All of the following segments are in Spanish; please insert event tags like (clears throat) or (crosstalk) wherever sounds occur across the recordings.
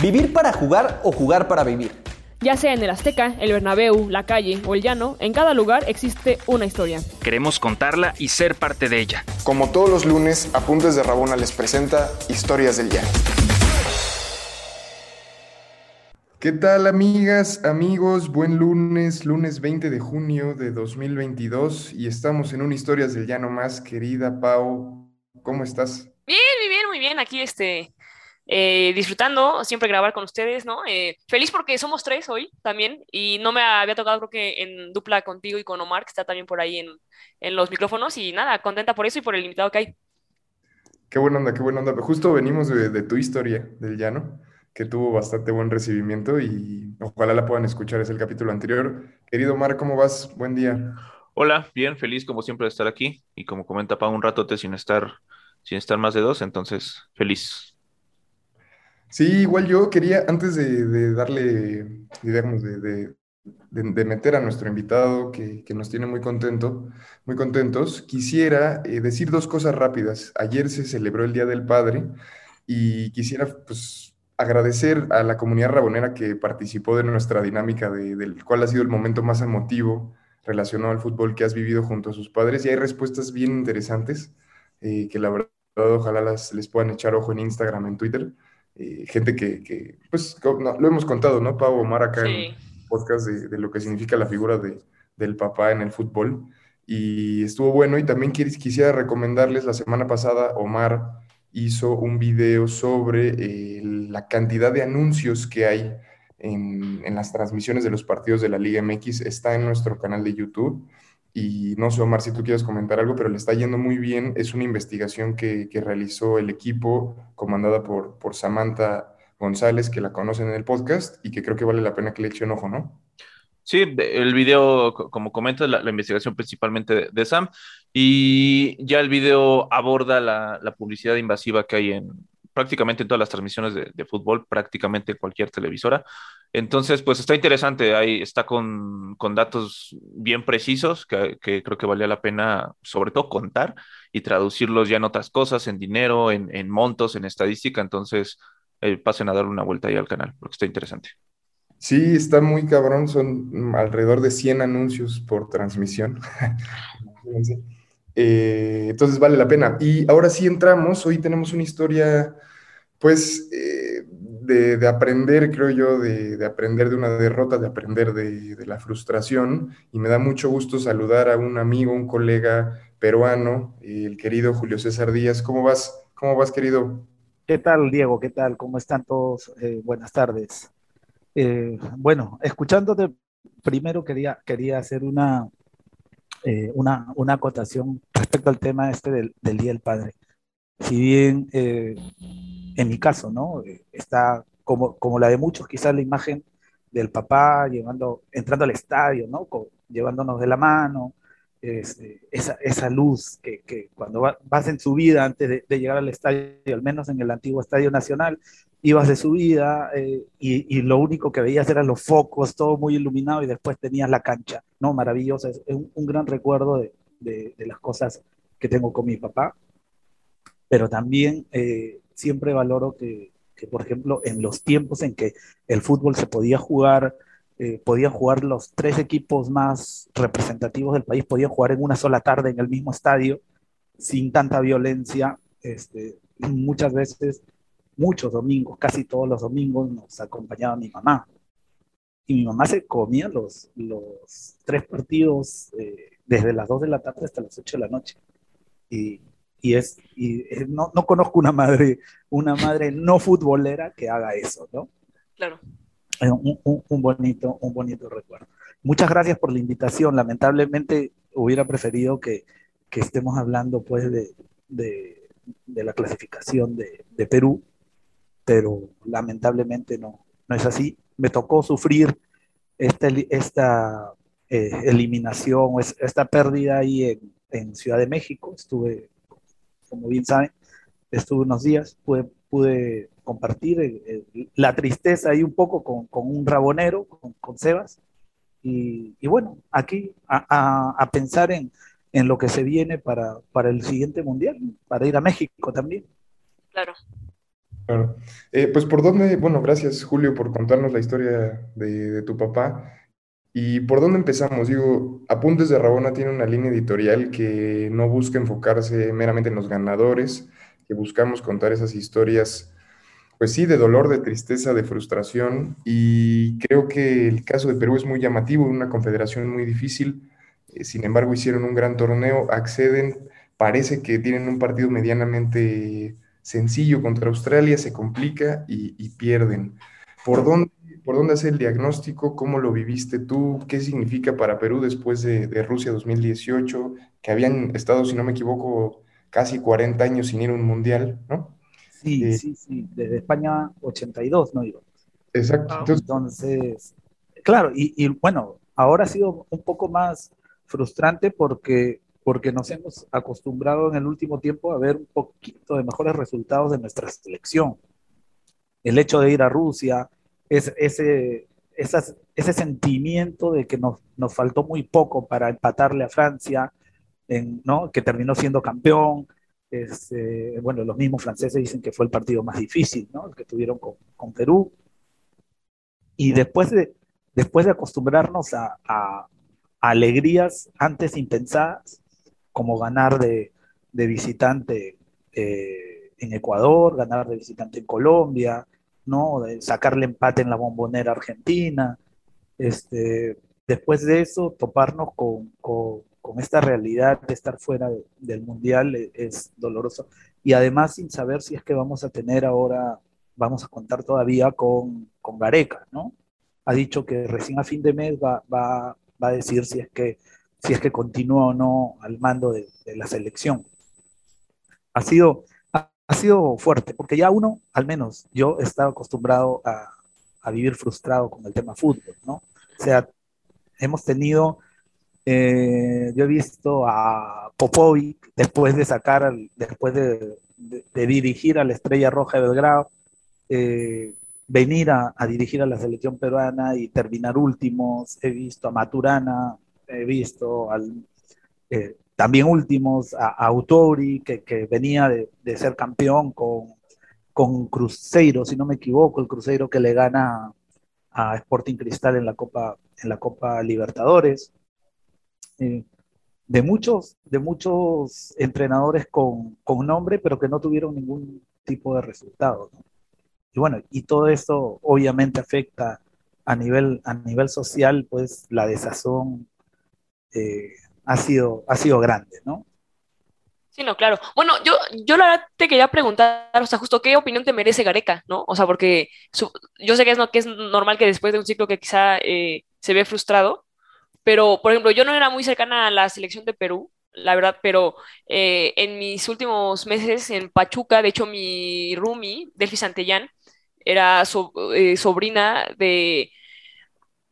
Vivir para jugar o jugar para vivir. Ya sea en el Azteca, el Bernabéu, la calle o el llano, en cada lugar existe una historia. Queremos contarla y ser parte de ella. Como todos los lunes, Apuntes de Rabona les presenta Historias del Llano. ¿Qué tal amigas, amigos? Buen lunes, lunes 20 de junio de 2022 y estamos en un Historias del Llano más. Querida Pau, ¿cómo estás? Bien, muy bien, muy bien. Aquí este, eh, disfrutando siempre grabar con ustedes, ¿no? Eh, feliz porque somos tres hoy también y no me había tocado creo que en dupla contigo y con Omar, que está también por ahí en, en los micrófonos y nada, contenta por eso y por el invitado que hay. Qué buena onda, qué buena onda. Justo venimos de, de tu historia del llano que tuvo bastante buen recibimiento y ojalá la puedan escuchar, es el capítulo anterior. Querido Omar, ¿cómo vas? Buen día. Hola, bien, feliz como siempre de estar aquí y como comenta para un ratote sin estar, sin estar más de dos, entonces feliz. Sí, igual yo quería, antes de, darle, digamos, de, meter a nuestro invitado que, nos tiene muy contento, muy contentos, quisiera eh, decir dos cosas rápidas. Ayer se celebró el Día del Padre y quisiera, pues, agradecer a la comunidad rabonera que participó de nuestra dinámica, de, del cual ha sido el momento más emotivo relacionado al fútbol que has vivido junto a sus padres. Y hay respuestas bien interesantes eh, que la verdad ojalá las, les puedan echar ojo en Instagram, en Twitter. Eh, gente que, que pues, no, lo hemos contado, ¿no? Pau Omar acá sí. en podcast de, de, lo que significa la figura de, del papá en el fútbol. Y estuvo bueno. Y también quisiera recomendarles, la semana pasada, Omar hizo un video sobre eh, la cantidad de anuncios que hay en, en, las transmisiones de los partidos de la Liga MX. Está en nuestro canal de YouTube. Y no sé, Omar, si tú quieres comentar algo, pero le está yendo muy bien. Es una investigación que, que realizó el equipo comandada por, por Samantha González, que la conocen en el podcast y que creo que vale la pena que le echen ojo, ¿no? Sí, el video, como comentas, la, investigación principalmente de, de, Sam, y ya el video aborda la, la, publicidad invasiva que hay en prácticamente en todas las transmisiones de, de, fútbol, prácticamente en cualquier televisora. Entonces, pues está interesante, ahí está con, con datos bien precisos que, que, creo que valía la pena, sobre todo, contar y traducirlos ya en otras cosas, en dinero, en, en montos, en estadística. Entonces, eh, pasen a darle una vuelta ahí al canal, porque está interesante. Sí, está muy cabrón, son alrededor de 100 anuncios por transmisión. (laughs) eh, entonces vale la pena. Y ahora sí entramos, hoy tenemos una historia, pues, eh, de, de, aprender, creo yo, de, de, aprender de una derrota, de aprender de, la frustración. Y me da mucho gusto saludar a un amigo, un colega peruano, el querido Julio César Díaz. ¿Cómo vas? ¿Cómo vas, querido? ¿Qué tal, Diego? ¿Qué tal? ¿Cómo están todos? Eh, buenas tardes. Bueno, escuchándote, primero quería, quería hacer una, eh, una, una, acotación respecto al tema este del, del Día del Padre. Si bien eh, en mi caso, ¿no? Está como, como la de muchos, quizás la imagen del papá llevando, entrando al estadio, ¿no? Con, llevándonos de la mano, este, esa, esa, luz que, que cuando va, vas en su vida antes de, de, llegar al estadio, al menos en el antiguo Estadio Nacional, ibas de subida eh, y, y, lo único que veías eran los focos, todo muy iluminado y después tenías la cancha, ¿no? Maravillosa, es un, un gran recuerdo de, de, de, las cosas que tengo con mi papá, pero también eh, siempre valoro que, que, por ejemplo, en los tiempos en que el fútbol se podía jugar, eh, podían jugar los tres equipos más representativos del país, podían jugar en una sola tarde en el mismo estadio, sin tanta violencia, este, muchas veces muchos domingos, casi todos los domingos, nos acompañaba mi mamá. Y mi mamá se comía los, los tres partidos eh, desde las 2 de la tarde hasta las 8 de la noche. Y, y es, y es, no, no conozco una madre, una madre no futbolera que haga eso, ¿no? Claro. Un, un, un, bonito, un bonito recuerdo. Muchas gracias por la invitación. Lamentablemente hubiera preferido que, que estemos hablando pues de, de, de la clasificación de, de Perú, pero lamentablemente no, no es así. Me tocó sufrir esta, esta eh, eliminación, esta pérdida ahí en, en, Ciudad de México. Estuve, como bien saben, estuve unos días, pude, pude compartir eh, eh, la tristeza ahí un poco con, con un rabonero, con, con Sebas. Y, y, bueno, aquí a, a, a pensar en, en, lo que se viene para, para el siguiente mundial, para ir a México también. Claro. Claro. Eh, pues por dónde, bueno, gracias Julio por contarnos la historia de, tu papá. ¿Y por dónde empezamos? Digo, Apuntes de Rabona tiene una línea editorial que no busca enfocarse meramente en los ganadores, que buscamos contar esas historias, pues sí, de dolor, de tristeza, de frustración. Y creo que el caso de Perú es muy llamativo, una confederación muy difícil. Eh, sin embargo, hicieron un gran torneo, acceden, parece que tienen un partido medianamente sencillo contra Australia, se complica y, y pierden. ¿Por dónde, ¿Por dónde hace el diagnóstico? ¿Cómo lo viviste tú? ¿Qué significa para Perú después de, de Rusia 2018, que habían estado, si no me equivoco, casi 40 años sin ir a un mundial, ¿no? Sí, Eh, sí, sí, desde España 82 no iba. Exacto. Entonces, Entonces, claro, y, y bueno, ahora ha sido un poco más frustrante porque, porque nos hemos acostumbrado en el último tiempo a ver un poquito de mejores resultados de nuestra selección. El hecho de ir a Rusia, es, ese, esas- ese sentimiento de que nos, nos faltó muy poco para empatarle a Francia, en, ¿no? que terminó siendo campeón. Este, bueno, los mismos franceses dicen que fue el partido más difícil, ¿no? el que tuvieron con, con Perú. Y después de, después de acostumbrarnos a, a- a alegrías antes impensadas, como ganar de, de visitante eh, en Ecuador, ganar de visitante en Colombia, ¿no? De sacarle empate en la bombonera argentina. Este, después de eso, toparnos con, con- con esta realidad de estar fuera de- del mundial e- es doloroso. Y además sin saber si es que vamos a tener ahora, vamos a contar todavía con, con Gareca, ¿no? Ha dicho que recién a fin de mes va, va, va a decir si es que, si es que continúa o no al mando de, de la selección. Ha sido, ha, ha sido fuerte, porque ya uno, al menos yo, estaba acostumbrado a, a vivir frustrado con el tema fútbol, ¿no? O sea, hemos tenido, eh, yo he visto a Popovic después de sacar, al- después de, de- de dirigir a la Estrella Roja de Belgrado, eh, venir a, a dirigir a la selección peruana y terminar últimos. He visto a Maturana, he visto al, eh, también últimos a, a Autori, que, que venía de, de ser campeón con, con Cruzeiro, si no me equivoco, el Cruzeiro que le gana a Sporting Cristal en la Copa, en la Copa Libertadores. Eh, de muchos, de muchos entrenadores con, con nombre, pero que no tuvieron ningún tipo de resultado. ¿no? Y bueno, y todo eso obviamente afecta a nivel, a nivel social, pues la desazón eh, ha, sido, ha sido grande, ¿no? Sí, no, claro. Bueno, yo, yo la verdad te quería preguntar, o sea, justo qué opinión te merece Gareca, ¿no? O sea, porque su- yo sé que es, no, que es normal que después de un ciclo que quizá eh, se ve frustrado, pero, por ejemplo, yo no era muy cercana a la selección de Perú, la verdad, pero eh, en mis últimos meses en Pachuca, de hecho, mi roomie, Delphi Santellán, era so- eh, sobrina de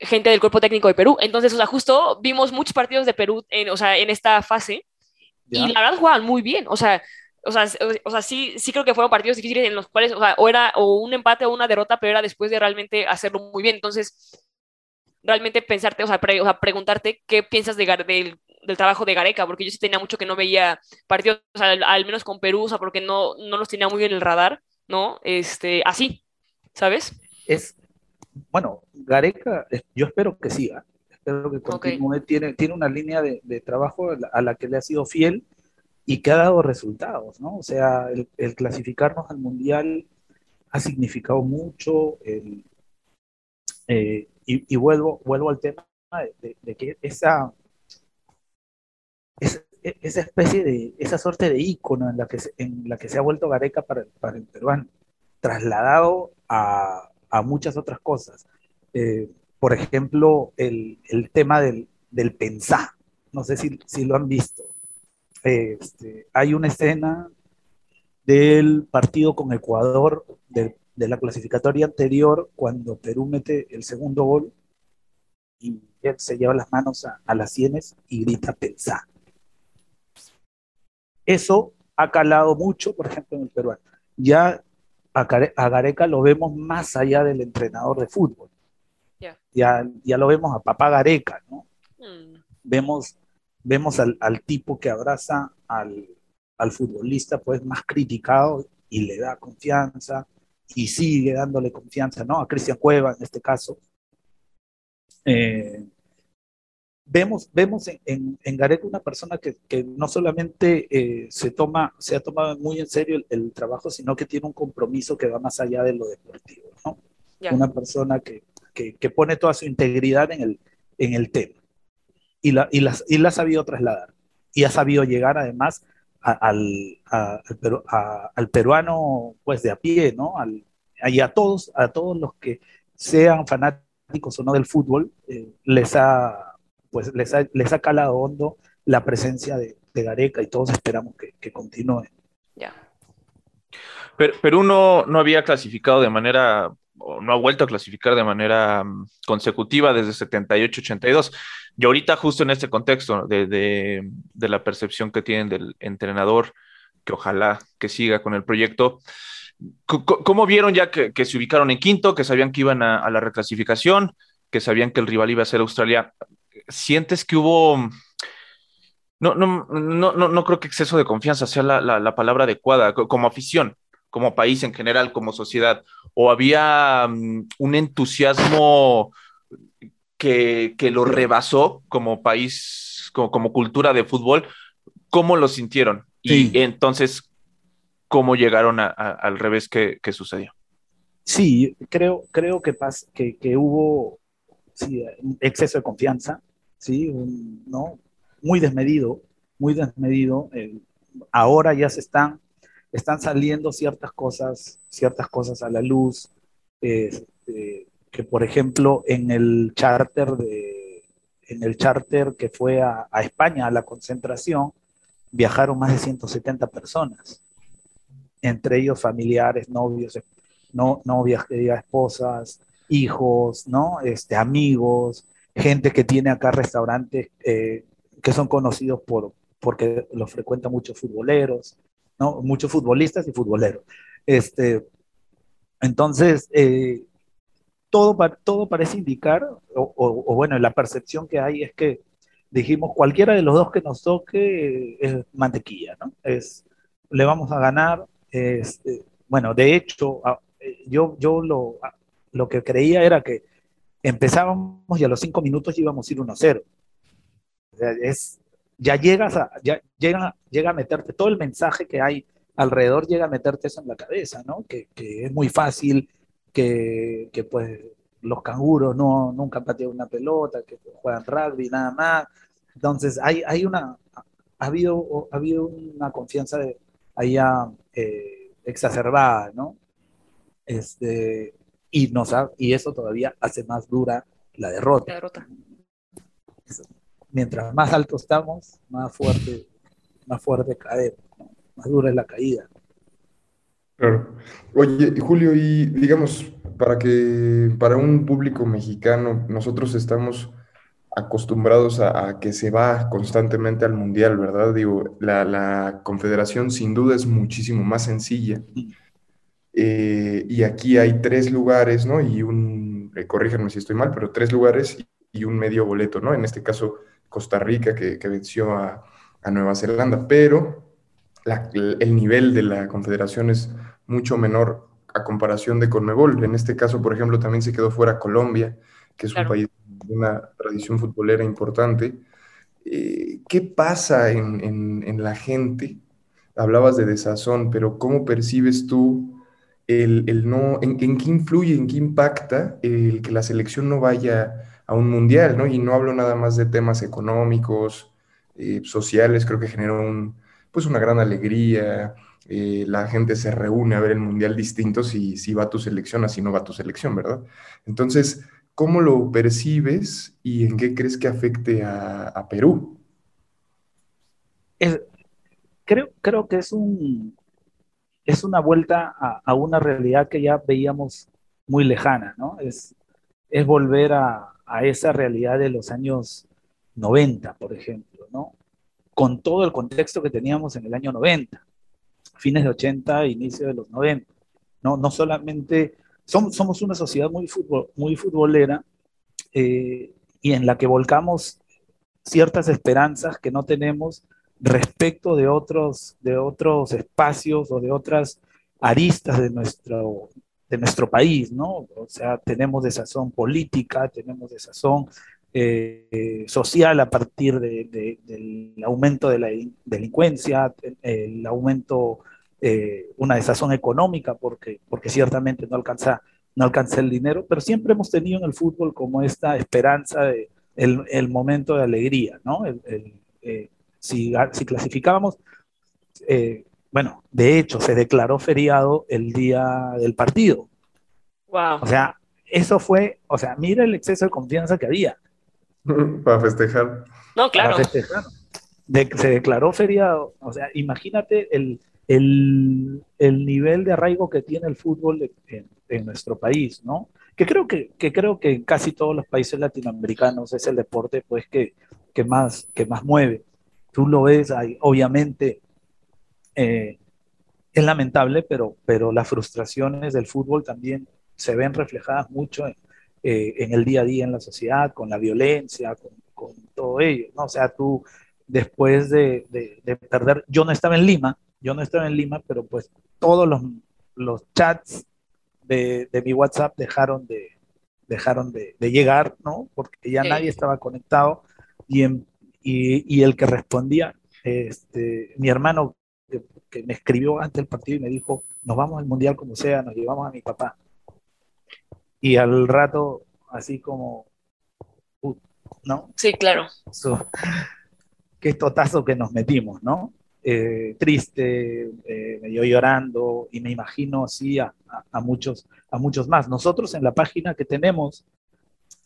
gente del cuerpo técnico de Perú. Entonces, o sea, justo vimos muchos partidos de Perú en, o sea, en esta fase ¿ya? y la verdad jugaban muy bien, o sea, o sea, o sea, sí, sí creo que fueron partidos difíciles en los cuales, o sea, o era o un empate o una derrota, pero era después de realmente hacerlo muy bien. Entonces, realmente pensarte, o sea, pre- o sea, preguntarte qué piensas de del, del trabajo de Gareca, porque yo sí tenía mucho que no veía partidos, o sea, al, al menos con Perú, o sea, porque no, no los tenía muy en el radar, ¿no? Este, así, ¿sabes? es, bueno, Gareca, yo espero que siga, espero que continúe, tiene, tiene una línea de, de trabajo a la, que le ha sido fiel y que ha dado resultados, ¿no? O sea, el, el clasificarnos al Mundial ha significado mucho, el, eh, y, y vuelvo, vuelvo al tema de, de- de que esa, esa, esa especie de, esa suerte de ícono en la que se, en la que se ha vuelto Gareca para, para el peruano, trasladado a, a muchas otras cosas. Eh, por ejemplo, el, el tema del, del pensar. No sé si, si lo han visto. Este, hay una escena del partido con Ecuador, de, la clasificatoria anterior, cuando Perú mete el segundo gol y él se lleva las manos a, a las sienes y grita pensar. Eso ha calado mucho, por ejemplo, en el peruano. Ya a, Gareca lo vemos más allá del entrenador de fútbol. Ya. Ya, ya lo vemos a papá Gareca, ¿no? Mm, Vemos, vemos al, al tipo que abraza al, al futbolista pues más criticado y le da confianza, y sigue dándole confianza, ¿no? A Cristian Cueva en este caso. Eh, vemos, vemos en, en, Gareca una persona que, que no solamente eh, se, toma, se ha tomado muy en serio el, trabajo, sino que tiene un compromiso que va más allá de lo deportivo, ¿no? Una persona que, que, que, pone toda su integridad en el, en el tema y la, y, la, y la ha sabido trasladar y ha sabido llegar además al, al, peruano pues de a pie, ¿no? Al, y a todos, a todos los que sean fanáticos o no del fútbol, eh, les ha pues les ha, les ha calado hondo la presencia de, de Gareca y todos esperamos que, que continúe. Ya. Pero Perú no, no había clasificado de manera, o no ha vuelto a clasificar de manera mm, consecutiva desde 78-82. Y ahorita justo en este contexto de, de, de, la percepción que tienen del entrenador, que ojalá que siga con el proyecto, ¿cómo vieron ya que, que se ubicaron en quinto, que sabían que iban a, a, la reclasificación, que sabían que el rival iba a ser Australia? ¿Sientes que hubo... No, no, no, no, no creo que exceso de confianza sea la, la, la palabra adecuada, como afición, como país en general, como sociedad, o había um, un entusiasmo que, que, lo rebasó como país, como, como cultura de fútbol, ¿cómo lo sintieron? Sí. Y entonces, ¿cómo llegaron a, a, al revés que, que, sucedió? Sí, creo, creo que, pas, que, que hubo sí, exceso de confianza, ¿sí? Un, ¿no? Muy desmedido, muy desmedido. Eh, ahora ya se están, están saliendo ciertas cosas, ciertas cosas a la luz, eh, que por ejemplo en el charter de, en el charter que fue a, a, España, a la concentración, viajaron más de 170 personas, entre ellos familiares, novios, no, novias, esposas, hijos, ¿no? Este, amigos, gente que tiene acá restaurantes eh, que son conocidos por, porque los frecuentan muchos futboleros, ¿no? Muchos futbolistas y futboleros. Este, entonces, eh, todo, todo parece indicar, o, bueno, la percepción que hay es que dijimos, cualquiera de los dos que nos toque es mantequilla, ¿no? Es, le vamos a ganar. Es, eh, bueno, de hecho, yo, yo lo, lo que creía era que empezábamos y a los cinco minutos íbamos a ir 1-0. O sea, es, ya llegas a, ya llega, llega a meterte todo el mensaje que hay alrededor, llega a meterte eso en la cabeza, ¿no? Que, que es muy fácil, que, que pues los canguros no, nunca patean una pelota, que juegan rugby, nada más. Entonces, hay, hay una, ha habido, ha habido una confianza de, allá eh, exacerbada, ¿no? Este, y, nos ha, y eso todavía hace más dura la derrota. La derrota. Mientras más alto estamos, más fuerte, más fuerte caemos, ¿no? más dura es la caída. Claro. Oye, Julio, y digamos, para que para un público mexicano, nosotros estamos acostumbrados a, a, que se va constantemente al mundial, ¿verdad? Digo, la, la confederación sin duda es muchísimo más sencilla. Eh, y aquí hay tres lugares, ¿no? Y un, eh, corríjanme si estoy mal, pero tres lugares y, y, un medio boleto, ¿no? En este caso, Costa Rica, que, que venció a, a, Nueva Zelanda, pero la, el nivel de la confederación es mucho menor a comparación de Conmebol. En este caso, por ejemplo, también se quedó fuera Colombia, que es claro. un país de una tradición futbolera importante. Eh, ¿Qué pasa en, en, en la gente? Hablabas de desazón, pero ¿cómo percibes tú el, el no, en, en, qué influye, en qué impacta el que la selección no vaya a un mundial, ¿no? Y no hablo nada más de temas económicos, eh, sociales, creo que generó un, pues una gran alegría, eh, la gente se reúne a ver el mundial distinto si, si va tu selección, así no va tu selección, ¿verdad? Entonces, ¿cómo lo percibes y en qué crees que afecte a, a Perú? Es, creo, creo que es un, es una vuelta a, a, una realidad que ya veíamos muy lejana, ¿no? Es, es volver a, a, esa realidad de los años 90, por ejemplo, ¿no? Con todo el contexto que teníamos en el año 90, fines de 80, inicio de los 90, ¿no? No solamente, somos, somos una sociedad muy, futbol, muy futbolera eh, y en la que volcamos ciertas esperanzas que no tenemos respecto de otros, de otros espacios o de otras aristas de nuestro, de nuestro país, ¿no? O sea, tenemos desazón política, tenemos desazón eh, social a partir de, de, del aumento de la delincuencia, el aumento, eh, una desazón económica, porque, porque ciertamente no alcanza, no alcanza el dinero, pero siempre hemos tenido en el fútbol como esta esperanza de el, el momento de alegría, ¿no? Eh, si, si, clasificábamos, eh, bueno, de hecho se declaró feriado el día del partido. Wow. O sea, eso fue, o sea, mira el exceso de confianza que había. (laughs) Para festejar. No, claro. Para festejar. De, se declaró feriado. O sea, imagínate el, el, el, nivel de arraigo que tiene el fútbol en, en nuestro país, ¿no? Que creo que, que, creo que en casi todos los países latinoamericanos es el deporte pues, que, que, más, que más mueve. Tú lo ves, hay, obviamente eh, es lamentable, pero, pero las frustraciones del fútbol también se ven reflejadas mucho en, eh, en el día a día en la sociedad, con la violencia, con, con todo ello, ¿no? O sea, tú después de, de, de, perder, yo no estaba en Lima, yo no estaba en Lima, pero pues todos los, los chats de, de, mi WhatsApp dejaron de, dejaron de, de llegar, ¿no? Porque ya sí. nadie estaba conectado y, en, y, y, el que respondía, este, mi hermano que, que, me escribió antes del partido y me dijo, nos vamos al Mundial como sea, nos llevamos a mi papá. Y al rato, así como, uh, ¿no? Sí, claro. So, qué totazo que nos metimos, ¿no? Eh, triste, eh, medio llorando, y me imagino así a, a, a, muchos, a muchos más. Nosotros en la página que tenemos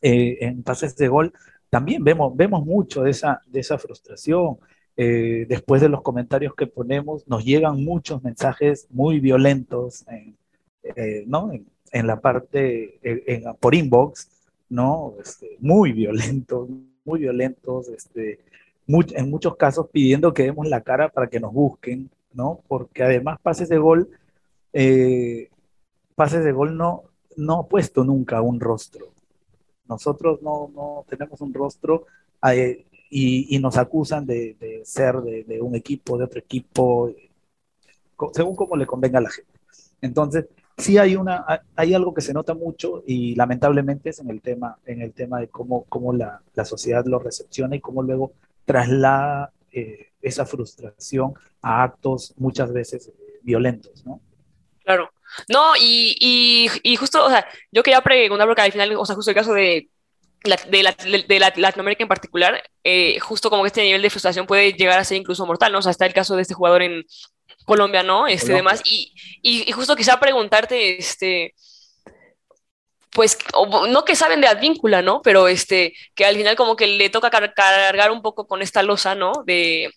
eh, en Pases de Gol también vemos, vemos mucho de esa, de esa frustración. Eh, después de los comentarios que ponemos, nos llegan muchos mensajes muy violentos en, eh, ¿no? en, la parte, en, por inbox, ¿no? Este, muy violentos, muy violentos, este, en muchos casos pidiendo que demos la cara para que nos busquen, ¿no? Porque además pases de gol, eh, pases de gol no, no ha puesto nunca un rostro. Nosotros no, tenemos un rostro eh, y, nos acusan de, ser de, un equipo, de otro equipo, según como le convenga a la gente. Entonces, sí hay, una, algo que se nota mucho y lamentablemente es en el tema, en el tema de cómo, la sociedad lo recepciona y cómo luego traslada eh, esa frustración a actos muchas veces eh, violentos, ¿no? Claro. No, y, y, y, justo, o sea, yo quería preguntar, porque al final, o sea, justo el caso de, la, de, la, de la, Latinoamérica en particular, eh, justo como que este nivel de frustración puede llegar a ser incluso mortal, ¿no? O sea, está el caso de este jugador en Colombia, ¿no? Este, Colombia. demás, y, y, justo quizá preguntarte, este, pues, no que saben de Advíncula, ¿no? Pero este, que al final como que le toca car cargar un poco con esta losa, ¿no? De,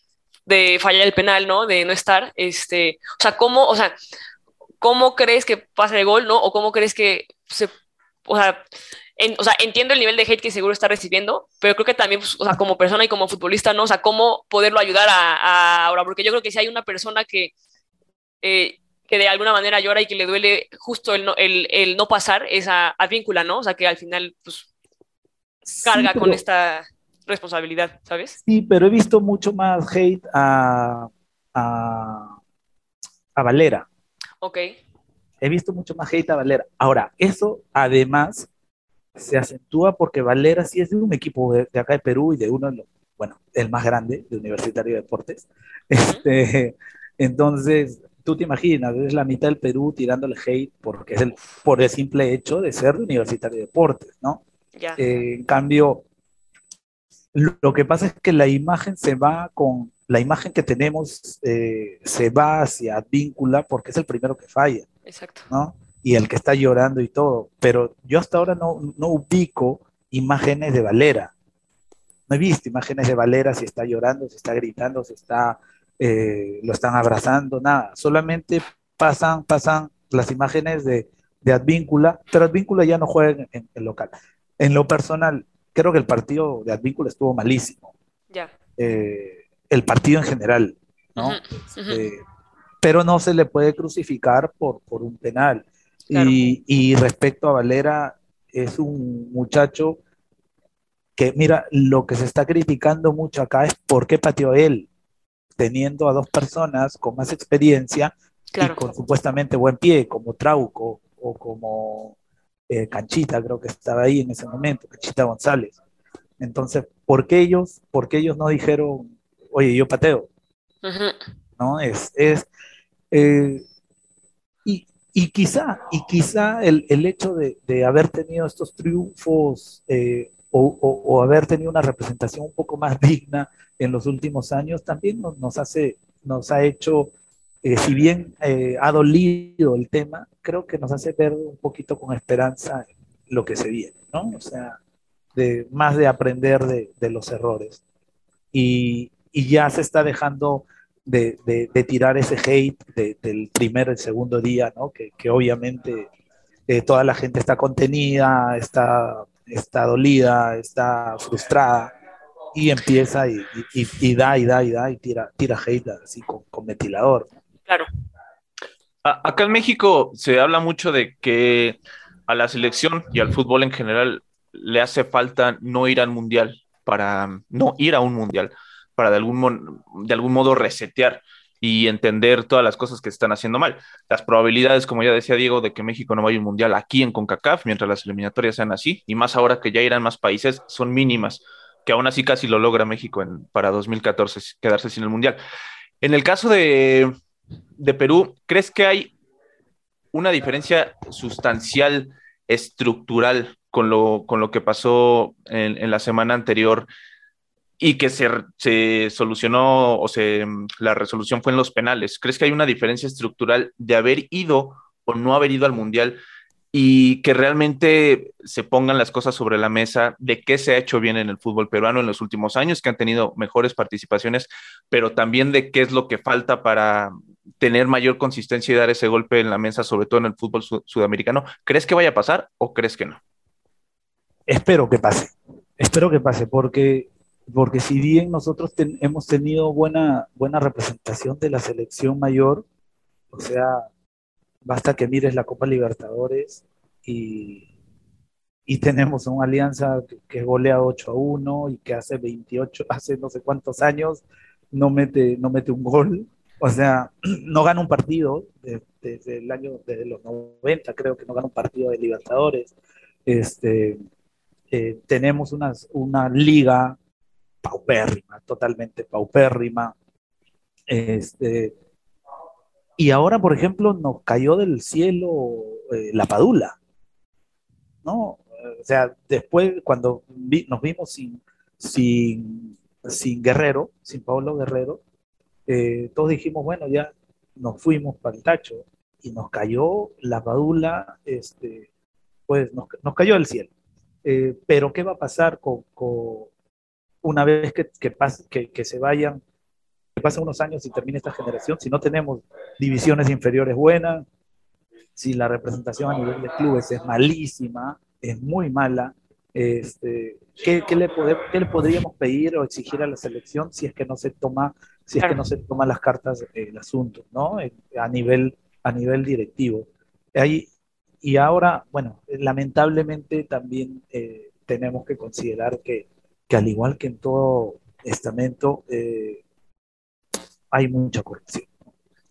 de fallar el penal, ¿no? De no estar, este, o sea, ¿cómo, o sea, cómo crees que pasa el gol, ¿no? O cómo crees que se, o sea, en, o sea, entiendo el nivel de hate que seguro está recibiendo, pero creo que también, pues, o sea, como persona y como futbolista, ¿no? O sea, cómo poderlo ayudar a, a ahora, porque yo creo que si hay una persona que eh, que de alguna manera llora y que le duele justo el no, el, el no pasar esa advíncula, ¿no? O sea, que al final, pues, carga sí, pero, con esta responsabilidad, ¿sabes? Sí, pero he visto mucho más hate a, a, a Valera. Ok. He visto mucho más hate a Valera. Ahora, eso además se acentúa porque Valera sí es de un equipo de, de acá de Perú y de uno de los, bueno, el más grande de Universitario de Deportes. Uh -huh. Este, (laughs) entonces, tú te imaginas, es la mitad del Perú tirándole hate porque es el, por el simple hecho de ser de Universitario de Deportes, ¿no? Yeah. Eh, en cambio, lo, lo, que pasa es que la imagen se va con, la imagen que tenemos eh, se va hacia Advíncula porque es el primero que falla. Exacto. ¿no? Y el que está llorando y todo. Pero yo hasta ahora no, no ubico imágenes de Valera. No he visto imágenes de Valera si está llorando, si está gritando, si está eh, lo están abrazando, nada, solamente pasan, pasan las imágenes de, de Advíncula, pero Advíncula ya no juega en, en, local. En lo personal, creo que el partido de Advíncula estuvo malísimo. Ya. Eh, el partido en general, ¿no? Uh -huh, uh -huh. pero no se le puede crucificar por, por un penal. Claro. Y, y respecto a Valera, es un muchacho que, mira, lo que se está criticando mucho acá es por qué pateó él a dos personas con más experiencia claro. y con supuestamente buen pie, como Trauco o como eh, Canchita, creo que estaba ahí en ese momento, Canchita González. Entonces, ¿por qué ellos, por qué ellos no dijeron, oye, yo pateo? Ujú. ¿No? Es, es, eh, y, y quizá, y quizá el, el hecho de, de haber tenido estos triunfos eh, o, o- o haber tenido una representación un poco más (laughs) digna en los últimos años también nos, nos hace, nos ha hecho, eh, si bien eh, ha dolido el tema, creo que nos hace ver un poquito con esperanza lo que se viene, ¿no? O sea, de, más de aprender de, de los errores. Y, y ya se está dejando de, de- de tirar ese hate de- del primer y segundo día, ¿no? Que, que obviamente eh, toda la gente está contenida, está, está dolida, está frustrada y empieza y, y- y- y da y da y da y tira, tira hate así con, con ventilador. Claro. A- Acá en México se habla mucho de que a la selección y al fútbol en general le hace falta no ir al mundial para no ir a un mundial para de algún, de algún modo resetear y entender todas las cosas que están haciendo mal. Las probabilidades, como ya decía Diego, de que México no vaya a un mundial aquí en CONCACAF, mientras las eliminatorias sean así, y más ahora que ya irán más países, son mínimas, que aún así casi lo logra México en, para 2014 quedarse sin el mundial. En el caso de, de Perú, ¿crees que hay una diferencia sustancial, estructural con lo, con lo que pasó en la semana anterior y que se, se solucionó o se, la resolución fue en los penales? ¿Crees que hay una diferencia estructural de haber ido o no haber ido al Mundial y que realmente se pongan las cosas sobre la mesa de qué se ha hecho bien en el fútbol peruano en los últimos años, que han tenido mejores participaciones, pero también de qué es lo que falta para tener mayor consistencia y dar ese golpe en la mesa, sobre todo en el fútbol sud sudamericano. ¿Crees que vaya a pasar o crees que no? Espero que pase, espero que pase, porque, porque si bien nosotros ten, hemos tenido buena, buena representación de la selección mayor, o sea, basta que mires la Copa Libertadores y, y tenemos una alianza que, golea 8 a 1 y que hace 28, (laughs) hace no sé cuántos años no mete, no mete un gol. O sea, (clears throat) no gana un partido desde, desde el año, desde los 90, creo que no gana un partido de Libertadores. Este, eh, tenemos una, una liga paupérrima, totalmente paupérrima. Este, y ahora, por ejemplo, nos cayó del cielo eh, la Padula, ¿no? O sea, después, cuando nos vimos sin, sin, sin Guerrero, sin Pablo Guerrero, eh, todos dijimos, bueno, ya nos fuimos para el tacho y nos cayó la Padula, este, pues nos, nos cayó del cielo. Eh, pero ¿qué va a pasar con una vez que, que, pase, que, que se vayan que pasen unos años y termine esta generación, si no tenemos divisiones inferiores buenas, si la representación a nivel de clubes es malísima, es muy mala, este, ¿qué, qué, le pode, ¿qué, le podríamos pedir o exigir a la selección si es que no se toma, si es que no se toman las cartas el asunto, ¿no? A nivel, a nivel directivo. Ahí, y ahora, bueno, lamentablemente también eh, tenemos que considerar que, que, al igual que en todo estamento, eh, hay mucha corrupción.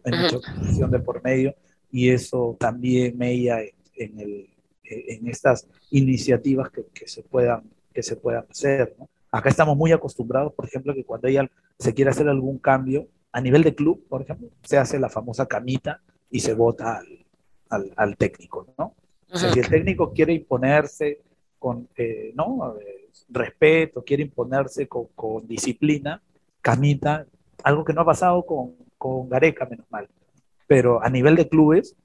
Hay mucha corrupción de por medio y eso también mella en, el, en estas iniciativas que, que, se puedan, que se puedan hacer. ¿no? Acá estamos muy acostumbrados, por ejemplo, que cuando ella se quiere hacer algún cambio, a nivel de club, por ejemplo, se hace la famosa camita y se vota al, al, al técnico. ¿no? O sea, si el técnico quiere imponerse con eh, ¿no? Respeto, quiere imponerse con, con disciplina, camita, algo que no ha pasado con, con, Gareca, menos mal. Pero a nivel de clubes,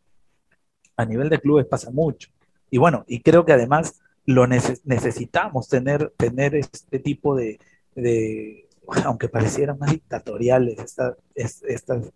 a nivel de clubes pasa mucho. Y bueno, y creo que además lo neces necesitamos tener, tener este tipo de, de aunque parecieran más dictatoriales estas, estas,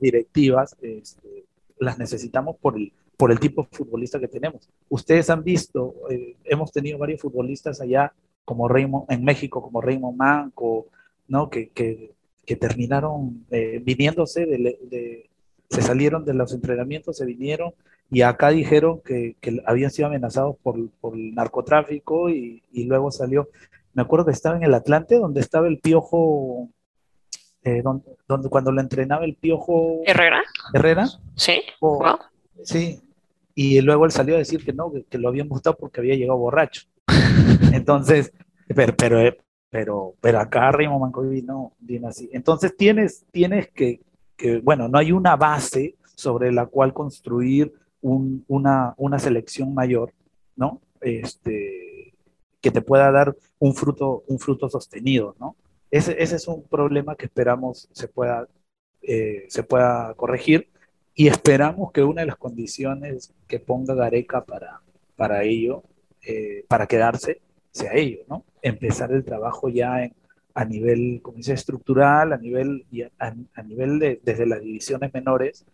directivas, este, las necesitamos por el, por el tipo de futbolista que tenemos. Ustedes han visto, eh, hemos tenido varios futbolistas allá, como Raymond, en México, como Raymond Manco, ¿no? que, que que terminaron eh, viniéndose, de, de, se salieron de los entrenamientos, se vinieron y acá dijeron que, que habían sido amenazados por, por el narcotráfico y, y, luego salió, me acuerdo que estaba en el Atlante, donde estaba el piojo, eh, donde, donde, cuando lo entrenaba el piojo Herrera. Herrera. Sí. O, wow. Sí. Y luego él salió a decir que no, que, lo habían gustado porque había llegado borracho. (laughs) Entonces, pero, pero, pero, pero acá Raymond Mancovi no viene así. Entonces tienes, tienes que, que, bueno, no hay una base sobre la cual construir un, una, una selección mayor, ¿no? Este, que te pueda dar un fruto, un fruto sostenido, ¿no? Ese, ese es un problema que esperamos se pueda, eh, se pueda corregir y esperamos que una de las condiciones que ponga Gareca para, para ello, eh, para quedarse, sea ello, ¿no? Empezar el trabajo ya a nivel, como dice, estructural, a nivel, a, nivel de, desde las divisiones menores,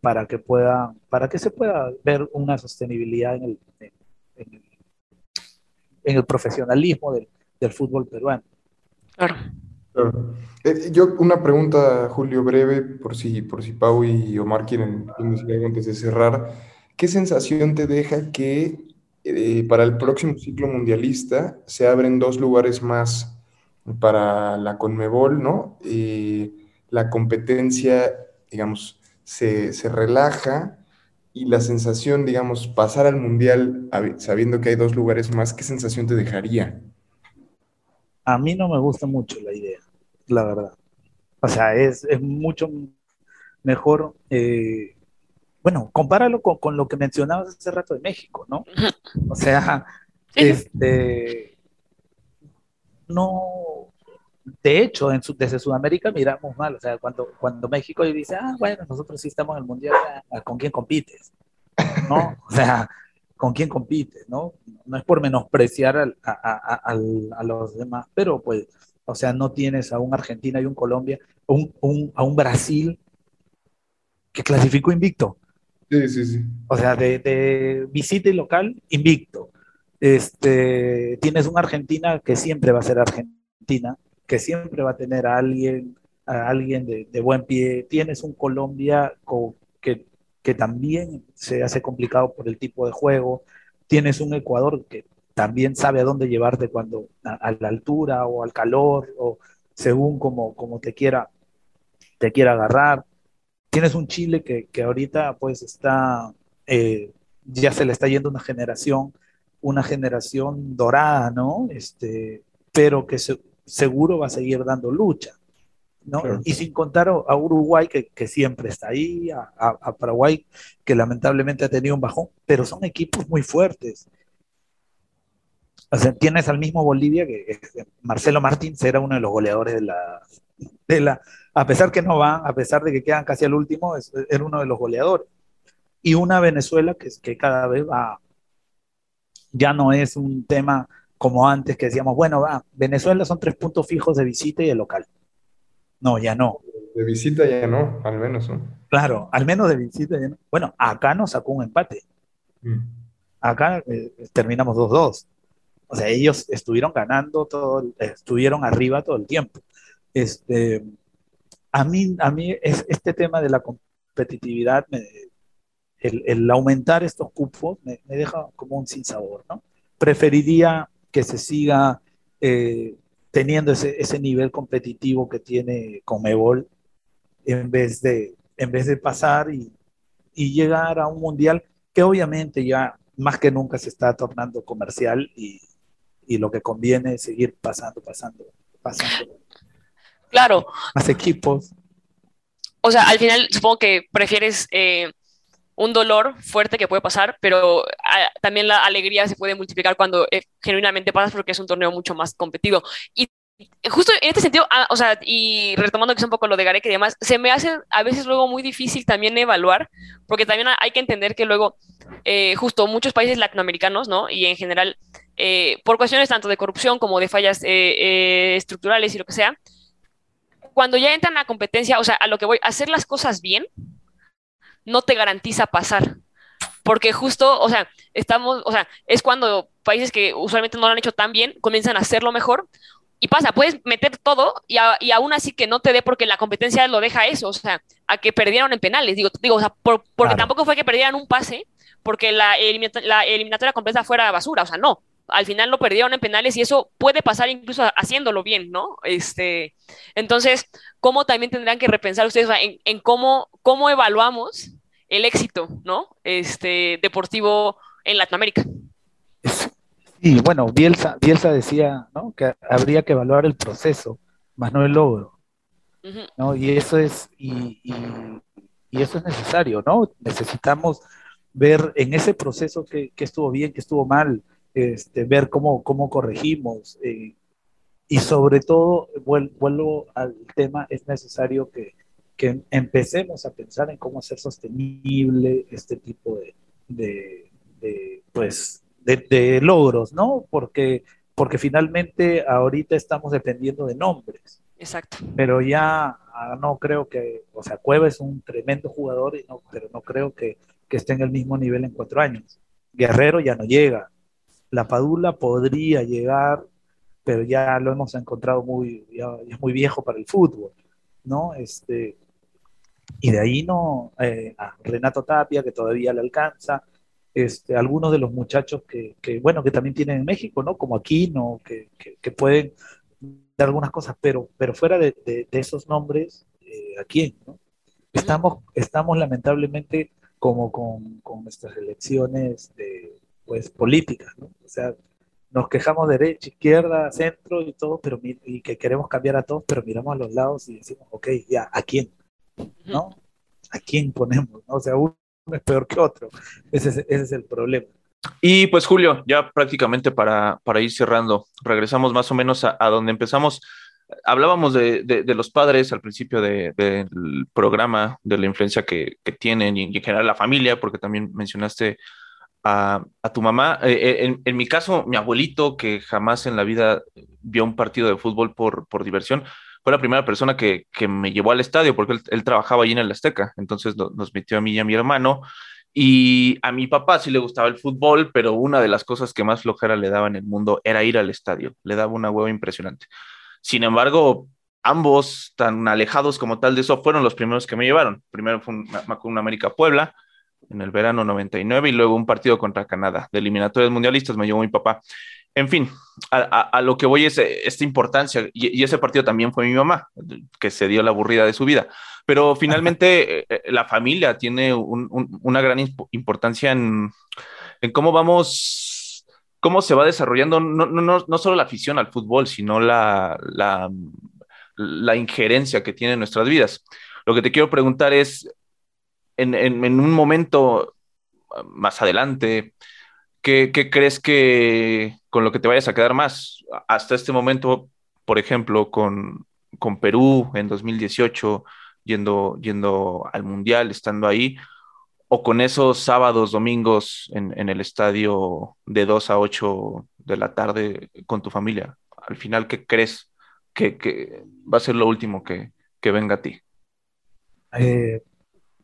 para que pueda, para que se pueda ver una sostenibilidad en el, en, el, profesionalismo del, del fútbol peruano. Claro. Eh, yo una pregunta, Julio, breve, por si, por si Pau y Omar quieren, decir algo antes de cerrar. ¿Qué sensación te deja que eh, para el próximo ciclo mundialista se abren dos lugares más para la Conmebol, ¿no? Eh, la competencia, digamos, se, se, relaja y la sensación, digamos, pasar al mundial sabiendo que hay dos lugares más, ¿qué sensación te dejaría? A mí no me gusta mucho la idea, la verdad. O sea, es, es mucho mejor. Eh, bueno, compáralo con, con, lo que mencionabas hace rato de México, ¿no? O sea, este. No. De hecho, en desde Sudamérica miramos mal. O sea, cuando, cuando México dice, ah, bueno, nosotros sí estamos en el mundial, ¿con quién compites? ¿No? O sea, con quién compite, ¿no? No es por menospreciar a, a, a, a, los demás, pero pues, o sea, no tienes a un Argentina y un Colombia, un, un, a un Brasil que clasificó invicto. Sí, sí, sí. O sea, de, de visita y local, invicto. Este, tienes una Argentina que siempre va a ser Argentina, que siempre va a tener a alguien, a alguien de, de buen pie. Tienes un Colombia con, que que también se hace complicado por el tipo de juego. Tienes un Ecuador que también sabe a dónde llevarte cuando a, la altura o al calor o según como, te quiera te quiera agarrar. Tienes un Chile que, que ahorita pues está, eh, ya se le está yendo una generación, una generación dorada, ¿no? Este, pero que seguro va a seguir dando lucha. Y sin contar a Uruguay, que, siempre está ahí, a, Paraguay, que lamentablemente ha tenido un bajón, pero son equipos muy fuertes. O sea, tienes al mismo Bolivia, que Marcelo Martins era uno de los goleadores de la, de la, a pesar que no van, a pesar de que quedan casi al último, es, era uno de los goleadores. Y una Venezuela que, que cada vez va, ya no es un tema como antes que decíamos, bueno, va, Venezuela son tres puntos fijos de visita y el local. No, ya no. De visita ya no, al menos, ¿no? Claro, al menos de visita ya no. Bueno, acá nos sacó un empate. Mm. Acá eh, terminamos 2-2. O sea, ellos estuvieron ganando todo, estuvieron arriba todo el tiempo. Este, a mí, a mí es, este tema de la competitividad, el, aumentar estos cupos me, deja como un sinsabor, ¿no? Preferiría que se siga eh, teniendo ese, ese nivel competitivo que tiene Comebol en vez de, en vez de pasar y, y llegar a un mundial que obviamente ya más que nunca se está tornando comercial y, y lo que conviene es seguir pasando, pasando, pasando. Claro. Más equipos. O sea, al final supongo que prefieres eh, un dolor fuerte que puede pasar, pero ah, también la alegría se puede multiplicar cuando eh, genuinamente pasas porque es un torneo mucho más competitivo. Y justo en este sentido, ah, o sea, y retomando que es un poco lo de Garek y demás, se me hace a veces luego muy difícil también evaluar, porque también hay que entender que luego, eh, justo muchos países latinoamericanos, ¿no? Y en general, eh, por cuestiones tanto de corrupción como de fallas estructurales y lo que sea, cuando ya entran a competencia, o sea, a lo que voy, a hacer las cosas bien, no te garantiza pasar. Porque justo, o sea, estamos, o sea, es cuando países que usualmente no lo han hecho tan bien comienzan a hacerlo mejor. Y pasa, puedes meter todo y, y aún así que no te dé porque la competencia lo deja eso, o sea, a que perdieron en penales. Digo, digo o sea, porque tampoco fue que perdieran un pase porque la, la eliminatoria completa fuera basura, o sea, no al final lo perdieron en penales y eso puede pasar incluso haciéndolo bien, ¿no? Este, entonces, ¿cómo también tendrán que repensar ustedes en, cómo, cómo evaluamos el éxito, ¿no? Este, deportivo en Latinoamérica. Sí, bueno, Bielsa, Bielsa decía, ¿no? Que habría que evaluar el proceso, más no el logro. ¿no? Y eso es, y, y- y eso es necesario, ¿no? Necesitamos ver en ese proceso que, que estuvo bien, que estuvo mal, este, ver cómo, cómo corregimos, eh, y sobre todo, vuel- vuelvo al tema, es necesario que, que empecemos a pensar en cómo hacer sostenible este tipo de, de, de, pues, de, de logros, ¿no? Porque, porque finalmente ahorita estamos dependiendo de nombres, Exacto. pero ya ah, no creo que, o sea, Cueva es un tremendo jugador, y no, pero no creo que, que esté en el mismo nivel en cuatro años. Guerrero ya no llega. La Padula podría llegar, pero ya lo hemos encontrado muy, ya, ya es muy viejo para el fútbol, ¿no? Este, y de ahí no, eh, a Renato Tapia, que todavía le alcanza, este, algunos de los muchachos que, que, bueno, que también tienen en México, ¿no? Como Aquino, que, que, que pueden dar algunas cosas, pero, pero fuera de, de, de esos nombres, eh, ¿a quién, no? Estamos, estamos lamentablemente como con, con nuestras elecciones de, pues, políticas, ¿no? O sea, nos quejamos derecha, izquierda, centro y todo, pero y que queremos cambiar a todos, pero miramos a los lados y decimos, ok, ya, ¿a quién? ¿No? ¿A quién ponemos? ¿no? O sea, uno es peor que otro. Ese es, ese es el problema. Y pues Julio, ya prácticamente para, para ir cerrando, regresamos más o menos a, a donde empezamos. Hablábamos de, de- de los padres al principio de- del programa, de la influencia que, que tienen y en general la familia, porque también mencionaste a, tu mamá. Eh, eh, en, mi caso, mi abuelito, que jamás en la vida vio un partido de fútbol por, por diversión, fue la primera persona que, que me llevó al estadio, porque él, trabajaba allí en el Azteca, entonces nos metió a mí y a mi hermano. Y a mi papá sí le gustaba el fútbol, pero una de las cosas que más flojera le daba en el mundo era ir al estadio. Le daba una hueva impresionante. Sin embargo, ambos, tan alejados como tal de eso, fueron los primeros que me llevaron. Primero fue un, me acuerdo, un América Puebla en el verano 99 y luego un partido contra Canadá. De eliminatorias mundialistas me llevó mi papá. En fin, a, a- a lo que voy es eh, esta importancia, y, y ese partido también fue mi mamá, que se dio la aburrida de su vida. Pero (laughs) finalmente eh, eh, la familia tiene un- un- una gran imp- importancia en, en cómo vamos, cómo se va desarrollando no, no, no, no solo la afición al fútbol, sino la, la, la injerencia que tiene en nuestras vidas. Lo que te quiero preguntar es, en, en, un momento uh, más adelante, ¿qué, qué crees que con lo que te vayas a quedar más? Hasta este momento, por ejemplo, con, con Perú en 2018, yendo, yendo al Mundial, estando ahí, o con esos sábados, domingos en, en el estadio de 2 a 8 de la tarde con tu familia. Al final, ¿qué crees que, que va a ser lo último que, que venga a ti? Eh,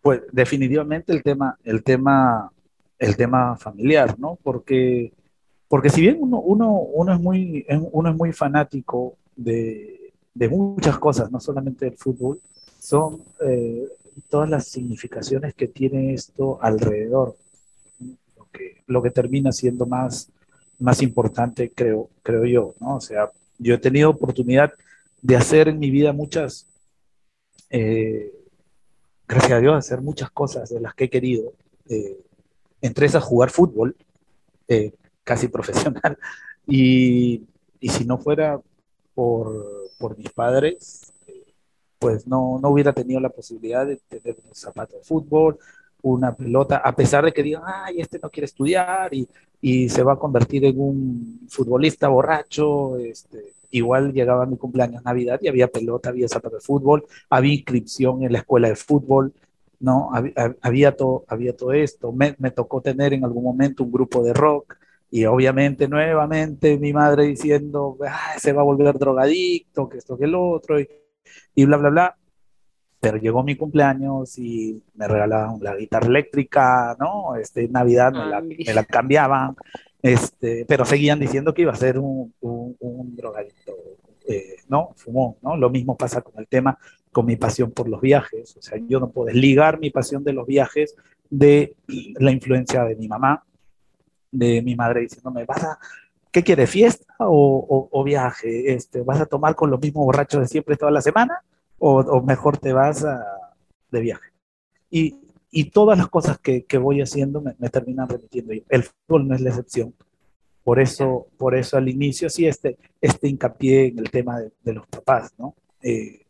pues definitivamente el tema, el tema, el tema familiar, ¿no? Porque, porque si bien uno, uno, uno es muy, uno es muy fanático de, de muchas cosas, no solamente del fútbol, son eh, todas las significaciones que tiene esto alrededor, lo que, lo que termina siendo más, más importante, creo, creo yo, ¿no? O sea, yo he tenido oportunidad de hacer en mi vida muchas, eh, gracias a Dios, hacer muchas cosas de las que he querido, eh, entre esas jugar fútbol, eh, casi profesional, (laughs) y, si no fuera por, mis padres, eh, pues no, no hubiera tenido la posibilidad de tener un zapato de fútbol, una pelota, a pesar de que digan, ay, este no quiere estudiar y se va a convertir en un futbolista borracho, este, igual llegaba mi cumpleaños Navidad y había pelota, había zapato de fútbol, había inscripción en la escuela de fútbol, ¿no? Había, había, todo, había todo esto. Me, me, tocó tener en algún momento un grupo de rock y obviamente nuevamente mi madre diciendo, ah, se va a volver drogadicto, que esto, que el otro, y, y bla, bla, bla. Pero llegó mi cumpleaños y me regalaban la guitarra eléctrica, ¿no? Este, Navidad me la, me la cambiaban, este, pero seguían diciendo que iba a ser un, un, drogadicto, eh, ¿no? Fumó, ¿no? Lo mismo pasa con el tema, con mi pasión por los viajes, o sea, yo no puedo desligar mi pasión de los viajes de la influencia de mi mamá, de mi madre diciéndome, ¿vas a, qué quieres, fiesta o, viaje? Este, ¿Vas a tomar con los mismos borrachos de siempre toda la semana? O, mejor te vas de viaje? Y, y todas las cosas que, que voy haciendo me, me, terminan remitiendo. El fútbol no es la excepción. Por eso, por eso al inicio sí este, este hincapié en el tema de, de los papás, ¿no? Eh,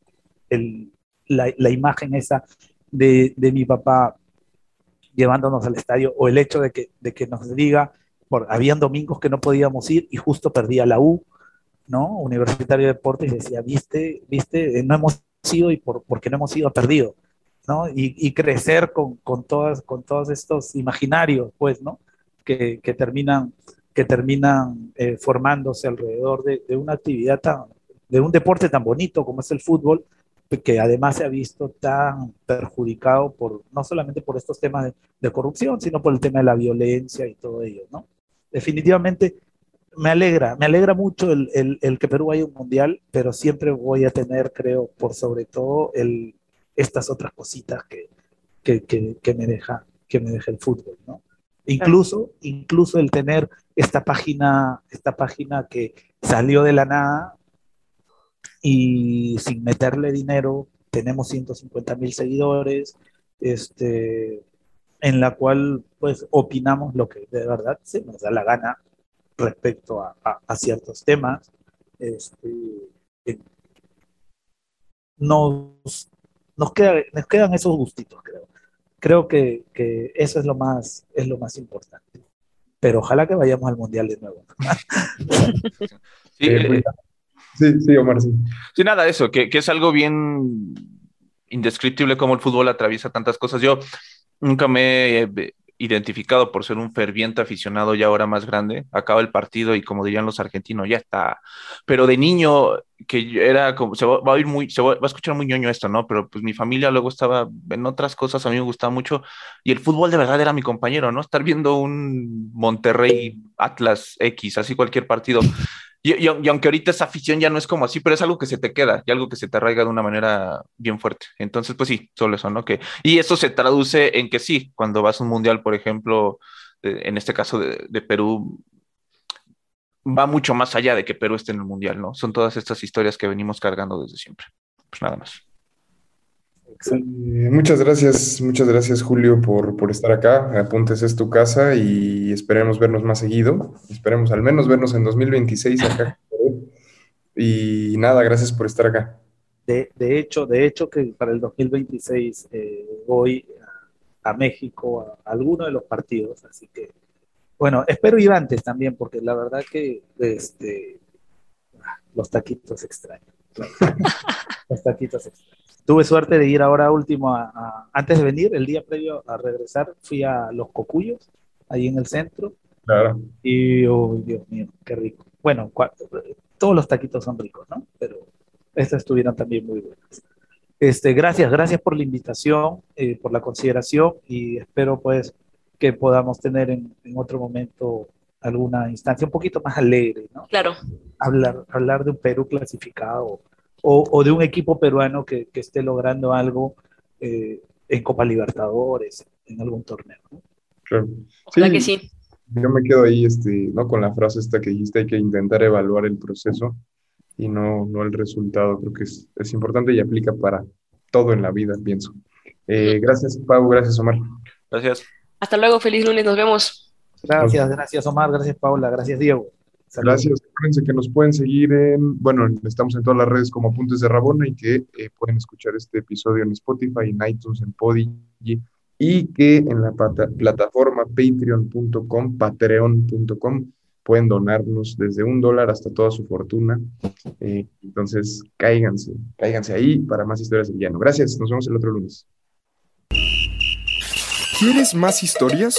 el, la, la, imagen esa de, de, mi papá llevándonos al estadio o el hecho de que, de que nos diga, por, habían domingos que no podíamos ir y justo perdía la U, ¿no? Universitario de Deportes y decía, viste, viste, no hemos ido y por, porque no hemos ido perdido. ¿No? Y, y, crecer con, con, todas, con todos estos imaginarios, pues, ¿no? Que, que terminan, que terminan eh, formándose alrededor de, de, una actividad tan, de un deporte tan bonito como es el fútbol, que además se ha visto tan perjudicado por, no solamente por estos temas de, de corrupción, sino por el tema de la violencia y todo ello, ¿no? Definitivamente me alegra, me alegra mucho el, el, el que Perú haya un mundial, pero siempre voy a tener, creo, por sobre todo el, estas otras cositas que, que, que, que, me deja, que me deja el fútbol, ¿no? Incluso, incluso el tener esta página, esta página que salió de la nada y sin meterle dinero, tenemos 150 mil seguidores, este, en la cual pues opinamos lo que de verdad se nos da la gana respecto a, a, a ciertos temas. Este, nos, nos, queda, nos quedan esos gustitos, creo. Creo que, que, eso es lo, más, es lo más importante. Pero ojalá que vayamos al Mundial de nuevo. (laughs) sí, eh, sí, sí, Omar, sí. Sí, nada, eso, que, que es algo bien indescriptible como el fútbol atraviesa tantas cosas. Yo nunca me he identificado por ser un ferviente aficionado ya ahora más grande, acaba el partido y como dirían los argentinos, ya está. Pero de niño, que era como, se va, a oír muy, se va, va, a escuchar muy ñoño esto, ¿no? Pero pues mi familia luego estaba en otras cosas, a mí me gustaba mucho y el fútbol de verdad era mi compañero, ¿no? Estar viendo un Monterrey Atlas X, así cualquier partido. Y, aunque ahorita esa afición ya no es como así, pero es algo que se te queda y algo que se te arraiga de una manera bien fuerte. Entonces, pues sí, solo eso, ¿no? Que, y eso se traduce en que sí, cuando vas a un mundial, por ejemplo, en este caso de, de, Perú, va mucho más allá de que Perú esté en el mundial, ¿no? Son todas estas historias que venimos cargando desde siempre. Pues nada más. Muchas gracias, muchas gracias Julio por, por, estar acá. Apuntes es tu casa y esperemos vernos más seguido. Esperemos al menos vernos en 2026 acá. (laughs) Y nada, gracias por estar acá. De, de hecho, de hecho que para el 2026 eh, voy a, a México a, a, alguno de los partidos, así que bueno, espero ir antes también, porque la verdad que este, los taquitos extraños. (laughs) los taquitos extraños tuve suerte de ir ahora último, a, a, antes de venir, el día previo a regresar, fui a Los Cocuyos, ahí en el centro. Claro. Y, oh, Dios mío, qué rico. Bueno, todos los taquitos son ricos, ¿no? Pero estas estuvieron también muy buenas. Este, gracias, gracias por la invitación, eh, por la consideración y espero pues que podamos tener en, en, otro momento alguna instancia un poquito más alegre, ¿no? Claro. Hablar, hablar de un Perú clasificado o, o de un equipo peruano que, que esté logrando algo eh, en Copa Libertadores, en algún torneo. ¿no? Claro. Ojalá sí, que sí. Yo me quedo ahí este, ¿no? con la frase esta que dijiste, hay que intentar evaluar el proceso y no, no el resultado. Creo que es, es importante y aplica para todo en la vida, pienso. Eh, gracias, Pau, gracias, Omar. Gracias. Hasta luego, feliz lunes, nos vemos. Gracias, gracias, Omar, gracias, Paula, gracias, Diego. Gracias. Acuérdense que nos pueden seguir en, bueno, estamos en todas las redes como Apuntes de Rabona y que eh, pueden escuchar este episodio en Spotify, en iTunes, en Podigy y que en la plataforma patreon.com, patreon.com, pueden donarnos desde un dólar hasta toda su fortuna. Eh, entonces, cáiganse, cáiganse ahí para más historias del llano. Gracias, nos vemos el otro lunes. ¿Quieres más historias?